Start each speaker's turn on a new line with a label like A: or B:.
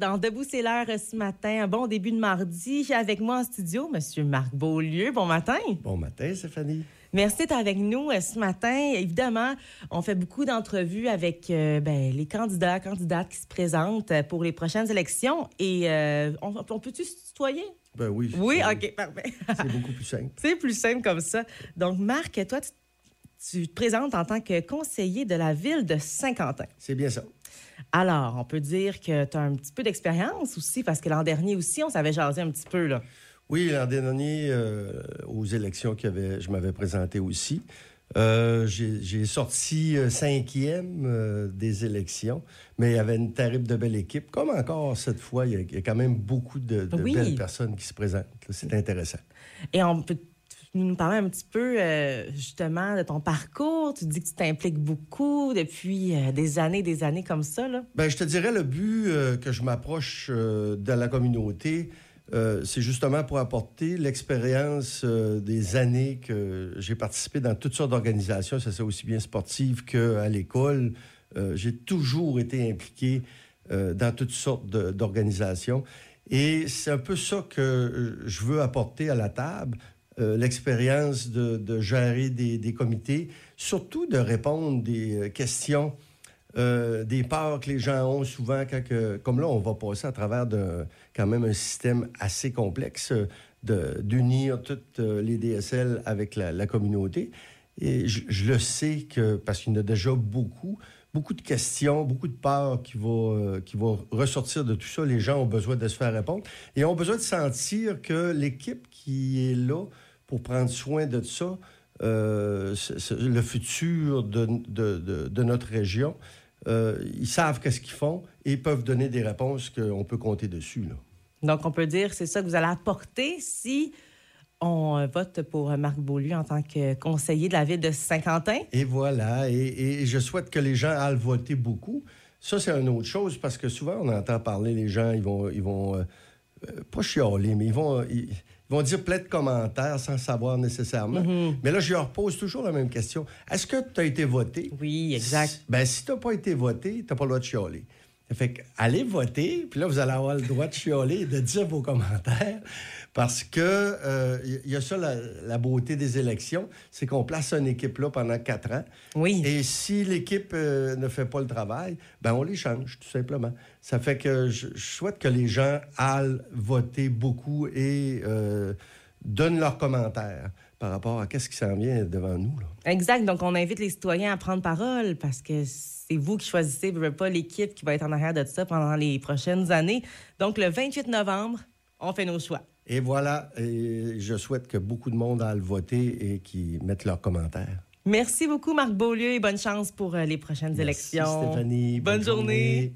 A: Dans Debout, c'est l'heure ce matin. Un bon début de mardi. J'ai avec moi en studio M. Marc Beaulieu. Bon matin.
B: Bon matin, Stéphanie.
A: Merci d'être avec nous euh, ce matin. Évidemment, on fait beaucoup d'entrevues avec euh, ben, les candidats, candidates qui se présentent euh, pour les prochaines élections. Et on, peut-tu se tutoyer?
B: Ben oui.
A: Oui, OK, parfait.
B: C'est beaucoup plus simple.
A: C'est plus simple comme ça. Donc, Marc, toi, tu, tu te présentes en tant que conseiller de la ville de Saint-Quentin.
B: C'est bien ça.
A: Alors, on peut dire que tu as un petit peu d'expérience aussi, parce que l'an dernier aussi, on s'avait jasé un petit peu. Là.
B: Oui, l'an dernier, euh, aux élections que je m'avais présenté aussi, euh, j'ai sorti euh, cinquième des élections, mais il y avait une terrible de belle équipe. Comme encore cette fois, il y a, quand même beaucoup de, belles personnes qui se présentent. C'est intéressant.
A: Et on peut nous parler un petit peu euh, justement de ton parcours. Tu dis que tu t'impliques beaucoup depuis euh, des années, des années comme ça. Là.
B: Bien, je te dirais le but euh, que je m'approche de la communauté, c'est justement pour apporter l'expérience des années que j'ai participé dans toutes sortes d'organisations, ça c'est aussi bien sportive qu'à l'école. j'ai toujours été impliqué dans toutes sortes d'organisations. Et c'est un peu ça que je veux apporter à la table, euh, l'expérience de, gérer des, comités, surtout de répondre des euh, questions, euh, des peurs que les gens ont souvent comme là, on va passer à travers quand même un système assez complexe d'unir toutes les DSL avec la, communauté. Et je, le sais que, parce qu'il y en a déjà beaucoup, beaucoup de questions, beaucoup de peurs qui vont, qui vont ressortir de tout ça. Les gens ont besoin de se faire répondre et ont besoin de sentir que l'équipe qui est là pour prendre soin de ça, euh, le futur de, de, de, notre région. Euh, ils savent qu'est-ce qu'ils font et peuvent donner des réponses qu'on peut compter dessus. Là.
A: Donc, on peut dire c'est ça que vous allez apporter si on euh, vote pour Marc Beaulieu en tant que conseiller de la ville de Saint-Quentin.
B: Et voilà. Et, et, je souhaite que les gens aillent voter beaucoup. Ça, c'est une autre chose parce que souvent, on entend parler, les gens, ils vont, ils vont pas chialer, mais ils vont, vont dire plein de commentaires sans savoir nécessairement. Mhm. Mais là, je leur pose toujours la même question. Est-ce que tu as été voté?
A: Oui, exact.
B: Si, ben, si tu n'as pas été voté, tu n'as pas le droit de chialer. Fait que, allez voter, puis là, vous allez avoir le droit de chialer et de dire vos commentaires. Parce que euh, il y a ça, la, beauté des élections, c'est qu'on place une équipe-là pendant quatre ans.
A: Oui.
B: Et si l'équipe euh, ne fait pas le travail, ben on les change, tout simplement. Ça fait que je, souhaite que les gens aillent voter beaucoup et euh, donnent leurs commentaires par rapport à qu'est-ce qui s'en vient devant nous.
A: Exact. Donc, on invite les citoyens à prendre parole parce que c'est vous qui choisissez, pas l'équipe qui va être en arrière de ça pendant les prochaines années. Donc, le 28 novembre, on fait nos choix.
B: Et voilà, et je souhaite que beaucoup de monde aille voter et qui mettent leurs commentaires.
A: Merci beaucoup, Marc Beaulieu, et bonne chance pour euh, les prochaines
B: Merci,
A: élections.
B: Stéphanie.
A: Bonne, journée.